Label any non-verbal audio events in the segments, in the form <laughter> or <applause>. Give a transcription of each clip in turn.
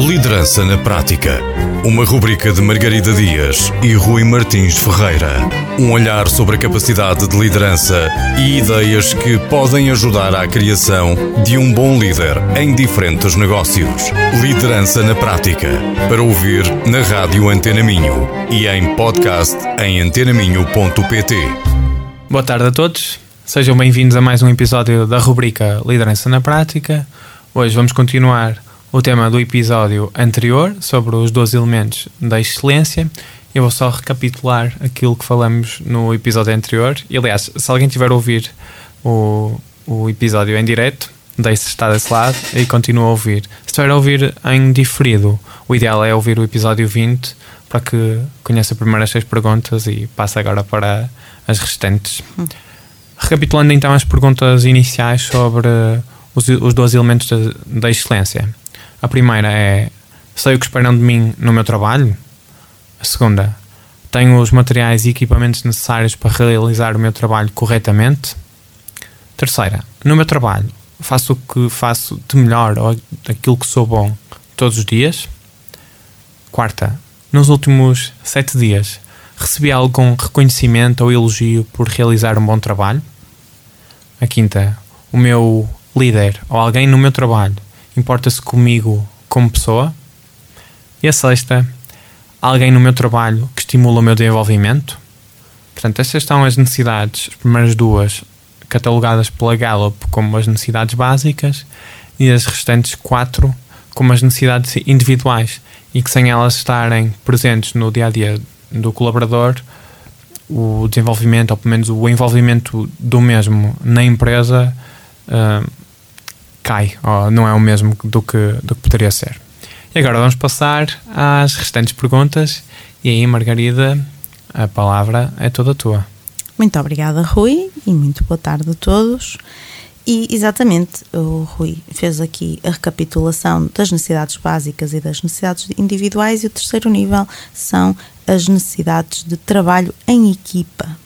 Liderança na Prática. Uma rubrica de Margarida Dias e Rui Martins Ferreira. Um olhar sobre a capacidade de liderança e ideias que podem ajudar à criação de um bom líder em diferentes negócios. Liderança na Prática. Para ouvir na Rádio Antena Minho e em podcast em antenaminho.pt. Boa tarde a todos. Sejam bem-vindos a mais um episódio da rubrica Liderança na Prática. Hoje vamos continuar o tema do episódio anterior sobre os 12 elementos da excelência. Eu vou só recapitular aquilo que falamos no episódio anterior. E, aliás, se alguém tiver a ouvir o, o episódio em direto, deixe estar desse lado e continue a ouvir. Se estiver a ouvir em diferido, o ideal é ouvir o episódio 20 para que conheça as primeiras seis perguntas e passe agora para as restantes. Hum. Recapitulando então as perguntas iniciais sobre os, os 12 elementos da, da excelência. A primeira é: sei o que esperam de mim no meu trabalho? A segunda: tenho os materiais e equipamentos necessários para realizar o meu trabalho corretamente? Terceira: no meu trabalho, faço o que faço de melhor ou aquilo que sou bom todos os dias? Quarta: nos últimos sete dias, recebi algum reconhecimento ou elogio por realizar um bom trabalho? A quinta: o meu líder ou alguém no meu trabalho importa-se comigo como pessoa. E a sexta, alguém no meu trabalho que estimula o meu desenvolvimento. Portanto, estas são as necessidades, as primeiras duas, catalogadas pela Gallup como as necessidades básicas e as restantes quatro como as necessidades individuais e que sem elas estarem presentes no dia a dia do colaborador, o desenvolvimento, ou pelo menos o envolvimento do mesmo na empresa, uh, cai, ou não é o mesmo do que, do que poderia ser. E agora vamos passar às restantes perguntas. E aí, Margarida, a palavra é toda tua. Muito obrigada, Rui, e muito boa tarde a todos. E exatamente, o Rui fez aqui a recapitulação das necessidades básicas e das necessidades individuais, e o terceiro nível são as necessidades de trabalho em equipa,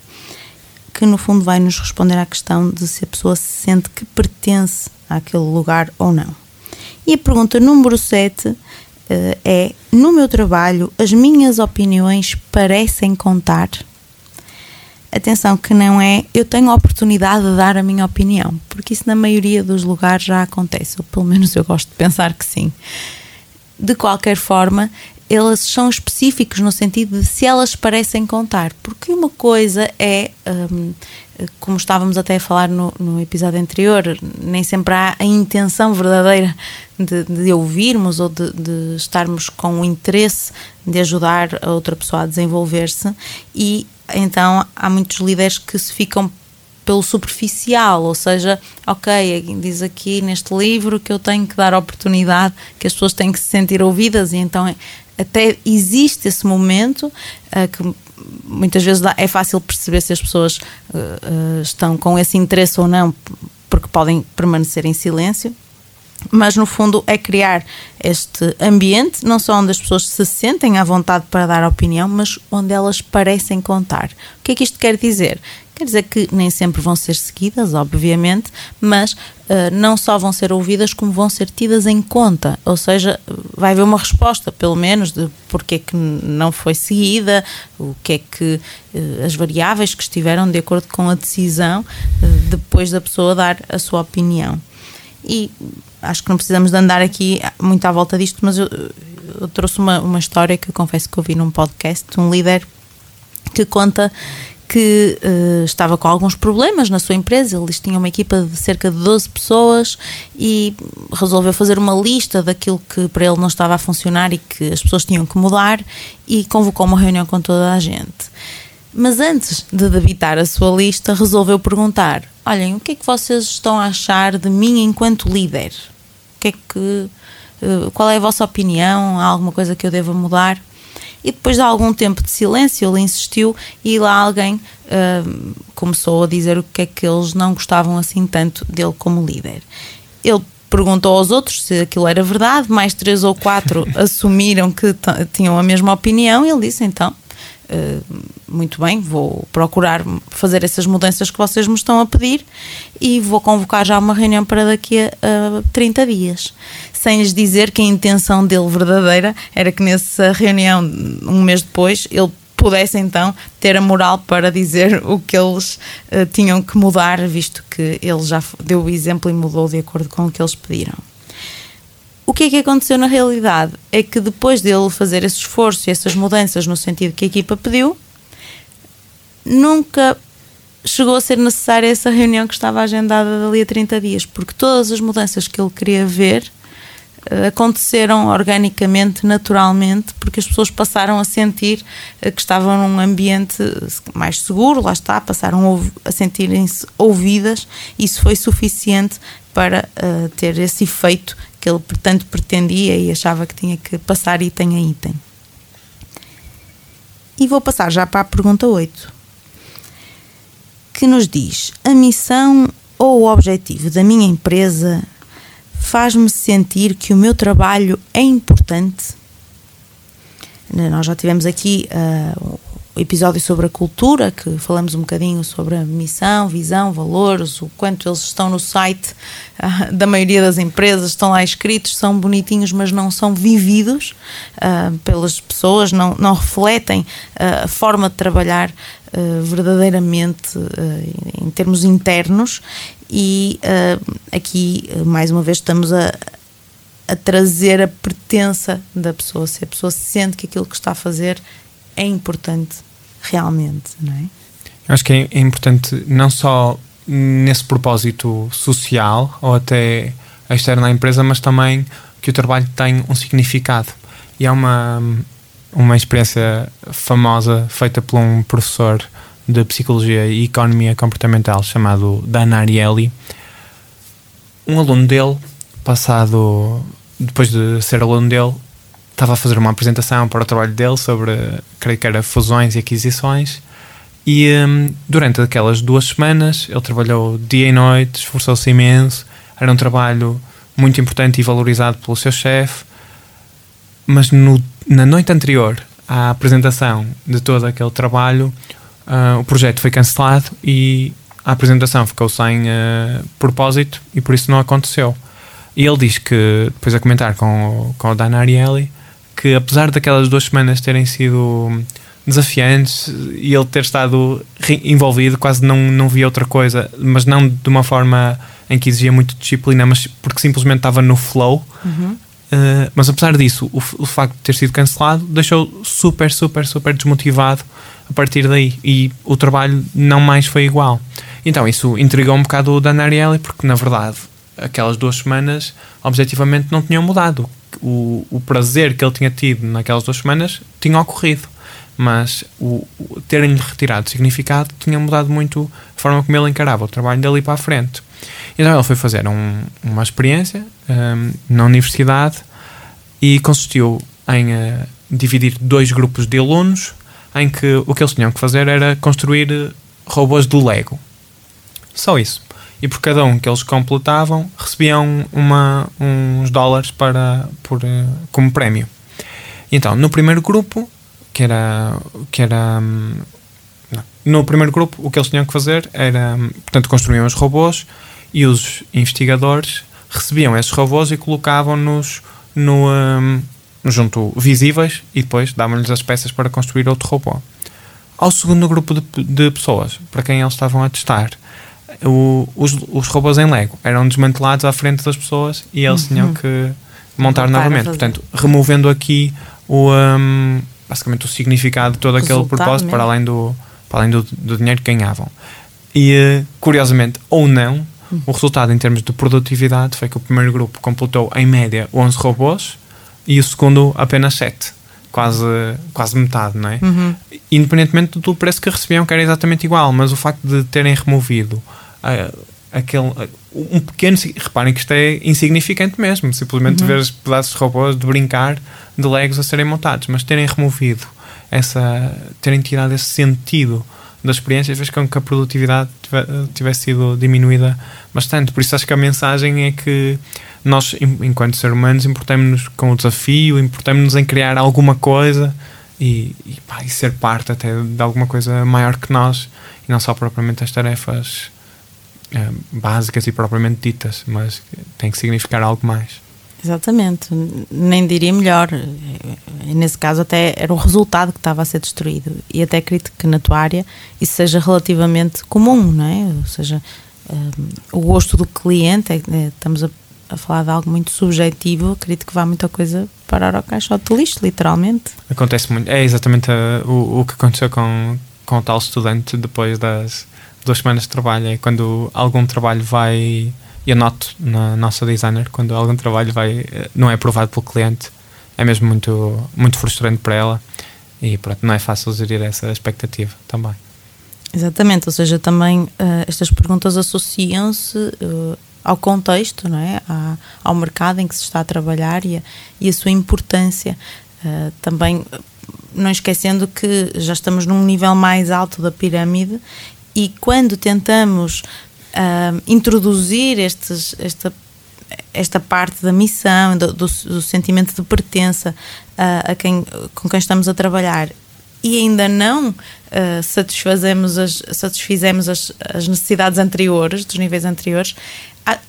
que no fundo vai nos responder à questão de se a pessoa se sente que pertence àquele lugar ou não. E a pergunta número 7 uh, eh, é: No meu trabalho, as minhas opiniões parecem contar? Atenção, que não é eu tenho a oportunidade de dar a minha opinião, porque isso na maioria dos lugares já acontece, ou pelo menos eu gosto de pensar que sim. De qualquer forma, elas são específicos no sentido de se elas parecem contar, porque uma coisa é, um, como estávamos até a falar no, no, episódio anterior, nem sempre há a intenção verdadeira de, de ouvirmos ou de, de, estarmos com o interesse de ajudar a outra pessoa a desenvolver-se, e então há muitos líderes que se ficam pelo superficial, ou seja, ok, diz aqui neste livro que eu tenho que dar oportunidade, que as pessoas têm que se sentir ouvidas, e então até existe esse momento uh, que muitas vezes é fácil perceber se as pessoas uh, estão com esse interesse ou não, porque podem permanecer em silêncio. Mas no fundo é criar este ambiente, não só onde as pessoas se sentem à vontade para dar opinião, mas onde elas parecem contar. O que é que isto quer dizer? Quer dizer que nem sempre vão ser seguidas, obviamente, mas uh, não só vão ser ouvidas, como vão ser tidas em conta. Ou seja, vai haver uma resposta, pelo menos, de porque é que não foi seguida, o que é que uh, as variáveis que estiveram de acordo com a decisão uh, depois da pessoa dar a sua opinião. E acho que não precisamos de andar aqui muito à volta disto, mas eu, eu trouxe uma, uma história que eu confesso que ouvi num podcast de um líder que conta que uh, estava com alguns problemas na sua empresa. Eles tinham uma equipa de cerca de 12 pessoas e resolveu fazer uma lista daquilo que para ele não estava a funcionar e que as pessoas tinham que mudar e convocou uma reunião com toda a gente. Mas antes de debitar a sua lista, resolveu perguntar: Olhem, o que é que vocês estão a achar de mim enquanto líder? O que é que. Uh, qual é a vossa opinião? Há alguma coisa que eu deva mudar? E depois de algum tempo de silêncio, ele insistiu e lá alguém uh, começou a dizer o que é que eles não gostavam assim tanto dele como líder. Ele perguntou aos outros se aquilo era verdade, mais três ou quatro <laughs> assumiram que tinham a mesma opinião e ele disse então. Uh, muito bem, vou procurar fazer essas mudanças que vocês me estão a pedir e vou convocar já uma reunião para daqui a uh, 30 dias sem lhes dizer que a intenção dele verdadeira era que nessa reunião, um mês depois, ele pudesse então ter a moral para dizer o que eles uh, tinham que mudar, visto que ele já deu o exemplo e mudou de acordo com o que eles pediram. O que é que aconteceu na realidade? É que depois dele fazer esse esforço e essas mudanças no sentido que a equipa pediu, nunca chegou a ser necessária essa reunião que estava agendada dali a 30 dias, porque todas as mudanças que ele queria ver aconteceram organicamente, naturalmente, porque as pessoas passaram a sentir eh, que estavam num ambiente mais seguro, lá está, passaram a sentirem-se ouvidas, isso foi suficiente para uh, ter esse efeito que ele tanto pretendia e achava que tinha que passar item a item. E vou passar já para a pergunta 8, que nos diz: a missão ou o objetivo da minha empresa faz-me sentir que o meu trabalho é importante. Nós já tivemos aqui uh, episódio sobre a cultura, que falamos um bocadinho sobre a missão, visão, valores, o quanto eles estão no site uh, da maioria das empresas, estão lá escritos, são bonitinhos, mas não são vividos uh, pelas pessoas, não, não refletem a forma de trabalhar verdadeiramente em termos internos. E uh, aqui, mais uma vez, estamos a, a trazer a pertença da pessoa, se a pessoa sente que aquilo que está a fazer é importante realmente, não é? Eu acho que é, é importante não só nesse propósito social ou até externo à empresa, mas também que o trabalho tem um significado. E há uma, uma experiência famosa feita por um professor de Psicologia e Economia Comportamental chamado Dan Ariely. Um aluno dele, passado, depois de ser aluno dele, estava a fazer uma apresentação para o trabalho dele sobre, creio que era fusões e aquisições. E um, durante aquelas duas semanas ele trabalhou dia e noite, esforçou-se imenso. Era um trabalho muito importante e valorizado pelo seu chefe. Mas no, na noite anterior à apresentação de todo aquele trabalho, uh, o projeto foi cancelado e a apresentação ficou sem uh, propósito e por isso não aconteceu. E ele diz que, depois a comentar com, o, com o Dan Ariely, que apesar daquelas duas semanas terem sido desafiantes e ele ter estado envolvido, quase não, não via outra coisa, mas não de uma forma em que exigia muito disciplina, mas porque simplesmente estava no flow. Uhum. Uh, mas apesar disso, o, o facto de ter sido cancelado deixou super, super, super desmotivado a partir daí e o trabalho não mais foi igual. Então isso intrigou um bocado o Dan Ariely porque na verdade aquelas duas semanas objetivamente não tinham mudado. O, o prazer que ele tinha tido naquelas duas semanas tinha ocorrido, mas o, o terem-lhe retirado significado tinha mudado muito a forma como ele encarava o trabalho dali para a frente. Então ele foi fazer um, uma experiência um, na universidade e consistiu em uh, dividir dois grupos de alunos em que o que eles tinham que fazer era construir robôs do Lego. Só isso. E por cada um que eles completavam, recebiam uma, uns dólares para, por, eh, como prémio. Então, no primeiro grupo, que era. Que era hum, no primeiro grupo, o que eles tinham que fazer era. Hum, portanto, construíam os robôs e os investigadores recebiam esses robôs e colocavam-nos no, um, junto visíveis e depois davam-lhes as peças para construir outro robô. Ao segundo grupo de, de pessoas, para quem eles estavam a testar, o, os, os robôs em Lego eram desmantelados à frente das pessoas e eles uhum. tinham que montar novamente. Portanto, removendo aqui o, um, basicamente o significado de todo aquele propósito para além, do, para além do, do dinheiro que ganhavam. E eh, curiosamente, ou não, uhum. o resultado em termos de produtividade foi que o primeiro grupo completou em média 11 robôs e o segundo apenas 7. Quase, quase metade, não é? Uhum. Independentemente do preço que recebiam, que era exatamente igual, mas o facto de terem removido uh, aquele, uh, um pequeno. Reparem que isto é insignificante mesmo, simplesmente uhum. ver os pedaços de robôs de brincar de Legos a serem montados, mas terem removido essa. terem tirado esse sentido da experiência fez com que a produtividade tivesse sido diminuída bastante. Por isso acho que a mensagem é que nós, enquanto seres humanos, importamos-nos com o desafio, importamos-nos em criar alguma coisa e, e, pá, e, ser parte até de alguma coisa maior que nós e não só propriamente as tarefas é, básicas e propriamente ditas, mas tem que significar algo mais. Exatamente, nem diria melhor. Nesse caso, até era o resultado que estava a ser destruído. E até acredito que na tua área isso seja relativamente comum, não é? Ou seja, um, o gosto do cliente, é, é, estamos a, a, falar de algo muito subjetivo, acredito que vá muita coisa parar ao caixote de lixo, literalmente. Acontece muito, é exatamente a, o, o que aconteceu com, com o tal estudante depois das duas semanas de trabalho. É quando algum trabalho vai eu noto na nossa designer quando algum trabalho vai eh, não é aprovado pelo cliente é mesmo muito muito frustrante para ela e pronto não é fácil gerir essa expectativa também exatamente ou seja também uh, estas perguntas associam-se uh, ao contexto não é à, ao mercado em que se está a trabalhar e a, e a sua importância uh, também não esquecendo que já estamos num nível mais alto da pirâmide e quando tentamos uh, introduzir estes, esta, esta parte da missão, do, do, do sentimento de pertença uh, a quem, com quem estamos a trabalhar e ainda não uh, satisfazemos as, satisfizemos as, as necessidades anteriores, dos níveis anteriores,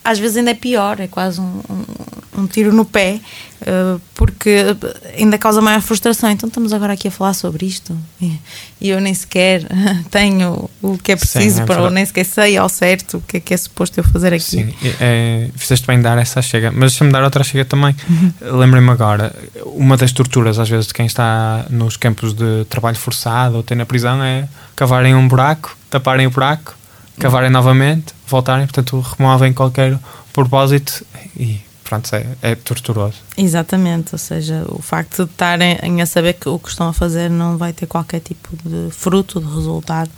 às vezes ainda é pior, é quase um, um, um tiro no pé, uh, porque ainda causa maior frustração. Então estamos agora aqui a falar sobre isto e, eu nem sequer <laughs> tenho o que é preciso, Sim, é para, ou nem sequer sei ao certo o que é que é suposto eu fazer aqui. Sim, é, fizeste bem dar essa chega, mas deixa-me dar outra chega também. Uhum. Lembrei-me agora, uma das torturas às vezes de quem está nos campos de trabalho forçado ou tem na prisão é cavarem um buraco, taparem o buraco cavarem novamente, voltarem, portanto removem qualquer propósito e pronto, é, é torturoso. Exatamente, ou seja, o facto de estarem a saber que o que estão a fazer não vai ter qualquer tipo de fruto, de resultado,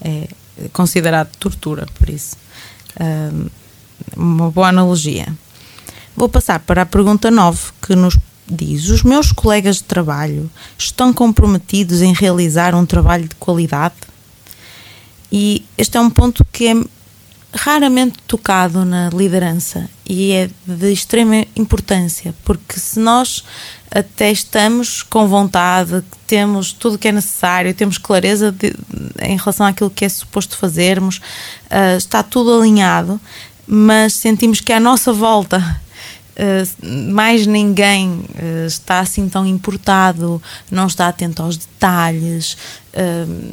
é considerado tortura, por isso. uma boa analogia. Vou passar para a pergunta 9, que nos diz: Os meus colegas de trabalho estão comprometidos em realizar um trabalho de qualidade? E este é um ponto que é raramente tocado na liderança e é de extrema importância, porque se nós até estamos com vontade, temos tudo o que é necessário, temos clareza de, em relação àquilo que é suposto fazermos, uh, está tudo alinhado, mas sentimos que à nossa volta Uh, mais ninguém uh, está assim tão importado, não está atento aos detalhes,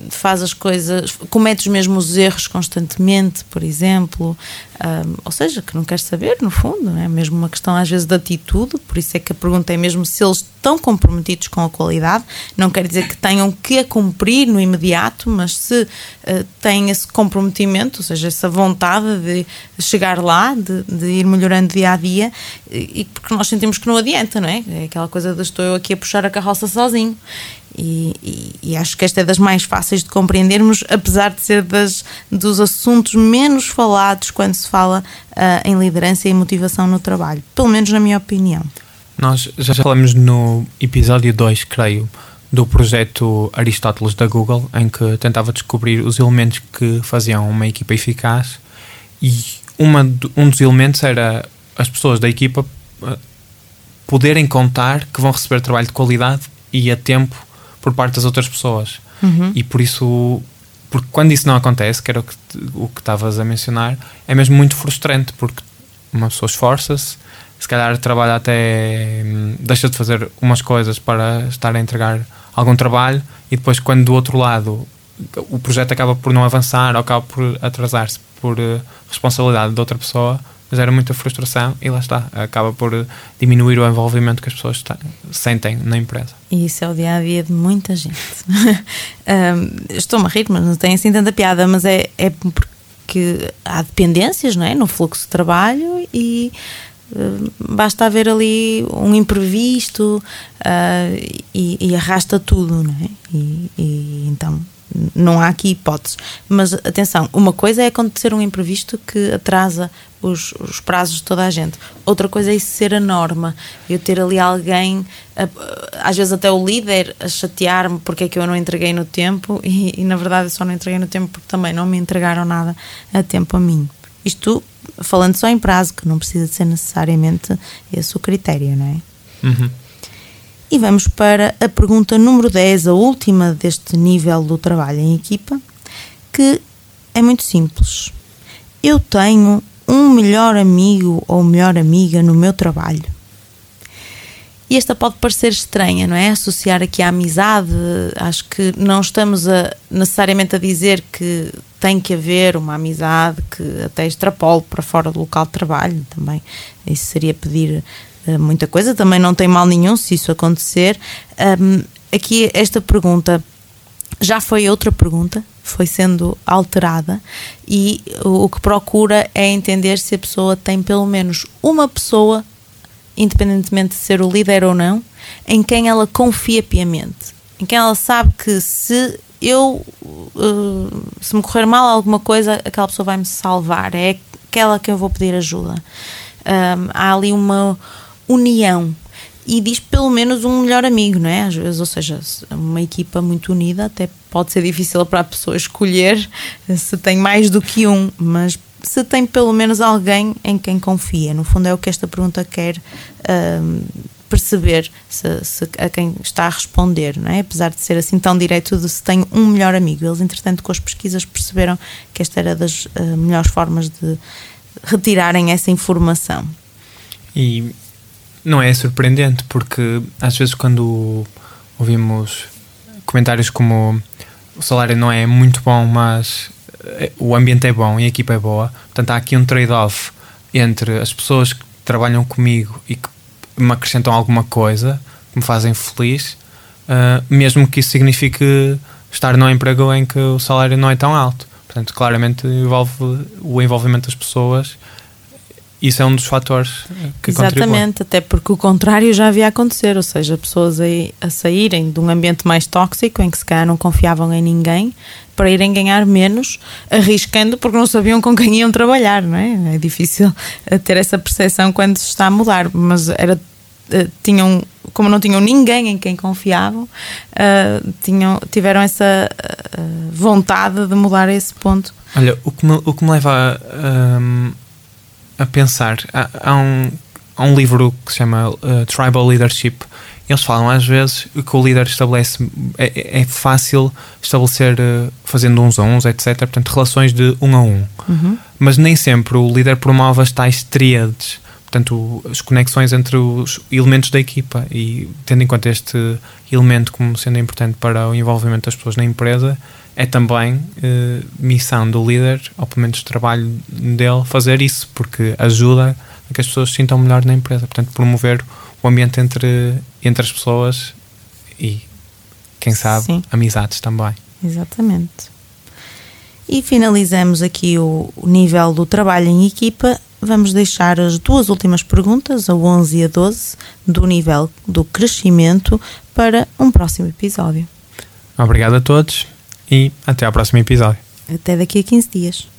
faz as coisas, comete os mesmos erros constantemente, por exemplo, ou seja, que não quer saber, no fundo, é mesmo uma questão às vezes de atitude, por isso é que a pergunta é mesmo se eles estão comprometidos com a qualidade, não quer dizer que tenham que a cumprir no imediato, mas se uh, têm esse comprometimento, ou seja, essa vontade de chegar lá, de, de ir melhorando dia a dia, e, e porque nós sentimos que não adianta, não é? É aquela coisa de estou eu aqui a puxar a carroça sozinho. E, e, e, acho que esta é das mais fáceis de compreendermos, apesar de ser das, dos assuntos menos falados quando se fala uh, em liderança e motivação no trabalho, pelo menos na minha opinião. Nós já falamos no episódio 2, creio, do projeto Aristóteles da Google, em que tentava descobrir os elementos que faziam uma equipa eficaz e uma, um dos elementos era as pessoas da equipa ah, poderem contar que vão receber trabalho de qualidade e a tempo por parte das outras pessoas. Uhum. E por isso, porque quando isso não acontece, que era o que, o estavas a mencionar, é mesmo muito frustrante, porque uma pessoa esforça-se, se calhar trabalha até. Hum, deixa de fazer umas coisas para estar a entregar algum trabalho, e depois, quando do outro lado o projeto acaba por não avançar ou acaba por atrasar-se por uh, responsabilidade de outra pessoa, gera muita frustração e lá está, acaba por diminuir o envolvimento que as pessoas sentem na empresa. E isso é o dia a dia de muita gente. <laughs> um, Estou-me a rir, mas não tem assim tanta piada, mas é, é porque há dependências não é? no fluxo de trabalho e basta haver ali um imprevisto uh, e, e, arrasta tudo, não é? E, e então não há aqui hipóteses. Mas atenção, uma coisa é acontecer um imprevisto que atrasa os, os, prazos de toda a gente. Outra coisa é isso ser a norma. Eu ter ali alguém, às vezes até o líder, a chatear-me porque é que eu não entreguei no tempo e, e, na verdade eu só não entreguei no tempo porque também não me entregaram nada a tempo a mim. Isto falando só em prazo, que não precisa de ser necessariamente esse o critério, não é? Uhum. E vamos para a pergunta número 10, a última deste nível do trabalho em equipa, que é muito simples. Eu tenho um melhor amigo ou melhor amiga no meu trabalho. E esta pode parecer estranha, não é? Associar aqui a amizade, acho que não estamos a, necessariamente a dizer que tem que haver uma amizade que até extrapole para fora do local de trabalho também. Isso seria pedir muita coisa, também não tem mal nenhum se isso acontecer. Um, aqui esta pergunta já foi outra pergunta, foi sendo alterada e o que procura é entender se a pessoa tem pelo menos uma pessoa, independentemente de ser o líder ou não, em quem ela confia piamente, em quem ela sabe que se eu uh, se me correr mal alguma coisa, aquela pessoa vai me salvar, é aquela que eu vou pedir ajuda. Um, há ali uma união e diz pelo menos um melhor amigo, não é? Às vezes, ou seja, uma equipa muito unida até pode ser difícil para a pessoa escolher se tem mais do que um, mas se tem pelo menos alguém em quem confia. No fundo, é o que esta pergunta quer um, perceber se, se, a quem está a responder, não é? Apesar de ser assim tão direto de se tem um melhor amigo. Eles, entretanto, com as pesquisas perceberam que esta era das uh, melhores formas de retirarem essa informação. E não é surpreendente, porque às vezes quando ouvimos comentários como o salário não é muito bom, mas eh, o ambiente é bom e a equipa é boa, portanto há aqui um trade-off entre as pessoas que trabalham comigo e que me acrescentam alguma coisa, que me fazem feliz, uh, mesmo que isso signifique estar num emprego em que o salário não é tão alto. Portanto, claramente envolve o envolvimento das pessoas isso é um dos fatores que Exatamente, contribui. até porque o contrário já havia acontecer, ou seja, pessoas aí a saírem de um ambiente mais tóxico em que se calhar não confiavam em ninguém para irem ganhar menos, arriscando porque não sabiam com quem iam trabalhar, não é? É difícil eh, ter essa percepção quando se está a mudar, mas era eh, tinham como não tinham ninguém em quem confiavam, uh, tinham, tiveram essa uh, vontade de mudar a esse ponto. Olha, o que me, o que me leva a, um a pensar. Há, há, um, há um livro que se chama uh, Tribal Leadership. Eles falam às vezes que o líder estabelece. É, é fácil estabelecer uh, fazendo uns a uns, etc. Portanto, relações de um a um. Uhum. Mas nem sempre o líder promove as tais tríades. Portanto, as conexões entre os elementos da equipa. E tendo em conta este elemento como sendo importante para o envolvimento das pessoas na empresa, é também eh, missão do líder, ou pelo menos trabalho dele, fazer isso, porque ajuda a que as pessoas se sintam melhor na empresa. Portanto, promover o ambiente entre, entre as pessoas e, quem sabe, Sim. amizades também. Exatamente. E finalizamos aqui o, o nível do trabalho em equipa. Vamos deixar as duas últimas perguntas, a 11 e a 12, do nível do crescimento, para um próximo episódio. Obrigado a todos e até ao próximo episódio. Até daqui a 15 dias.